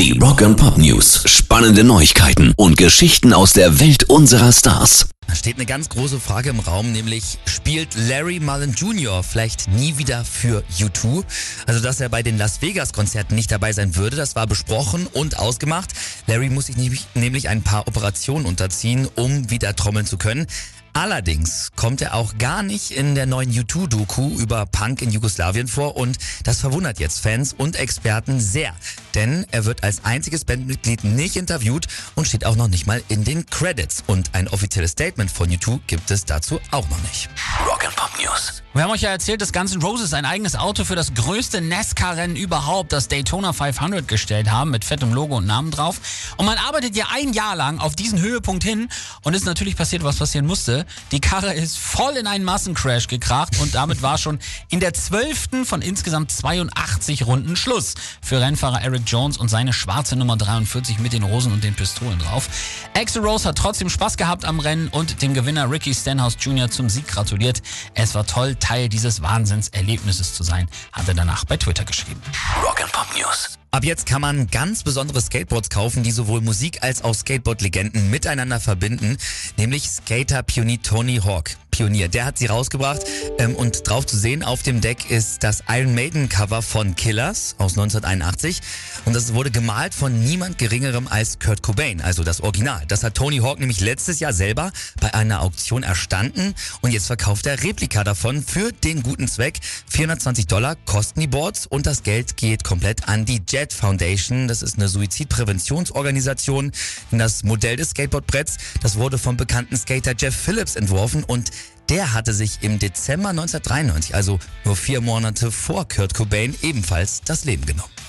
Die Rock and Pop News. Spannende Neuigkeiten und Geschichten aus der Welt unserer Stars. Da steht eine ganz große Frage im Raum, nämlich spielt Larry Mullen Jr. vielleicht nie wieder für U2? Also, dass er bei den Las Vegas Konzerten nicht dabei sein würde, das war besprochen und ausgemacht. Larry muss sich nämlich ein paar Operationen unterziehen, um wieder trommeln zu können. Allerdings kommt er auch gar nicht in der neuen U2-Doku über Punk in Jugoslawien vor und das verwundert jetzt Fans und Experten sehr. Denn er wird als einziges Bandmitglied nicht interviewt und steht auch noch nicht mal in den Credits. Und ein offizielles Statement von U2 gibt es dazu auch noch nicht. Rock'n'Pop News. Wir haben euch ja erzählt, dass Guns N' Roses ein eigenes Auto für das größte NASCAR-Rennen überhaupt, das Daytona 500, gestellt haben, mit fettem Logo und Namen drauf. Und man arbeitet ja ein Jahr lang auf diesen Höhepunkt hin und ist natürlich passiert, was passieren musste. Die Karre ist voll in einen Massencrash gekracht und damit war schon in der zwölften von insgesamt 82 Runden Schluss für Rennfahrer Eric Jones und seine schwarze Nummer 43 mit den Rosen und den Pistolen drauf. Axel Rose hat trotzdem Spaß gehabt am Rennen und dem Gewinner Ricky Stenhouse Jr. zum Sieg gratuliert. Es war toll, Teil dieses Wahnsinnserlebnisses zu sein, hat er danach bei Twitter geschrieben. Rock'n'Pop News. Ab jetzt kann man ganz besondere Skateboards kaufen, die sowohl Musik als auch Skateboard-Legenden miteinander verbinden, nämlich Skater-Pionier Tony Hawk. Pionier, der hat sie rausgebracht ähm, und drauf zu sehen auf dem Deck ist das Iron Maiden Cover von Killers aus 1981 und das wurde gemalt von niemand geringerem als Kurt Cobain, also das Original. Das hat Tony Hawk nämlich letztes Jahr selber bei einer Auktion erstanden und jetzt verkauft er Replika davon für den guten Zweck. 420 Dollar kosten die Boards und das Geld geht komplett an die Jet Foundation. Das ist eine Suizidpräventionsorganisation. Das Modell des Skateboardbretts, das wurde vom bekannten Skater Jeff Phillips entworfen und der hatte sich im Dezember 1993, also nur vier Monate vor Kurt Cobain, ebenfalls das Leben genommen.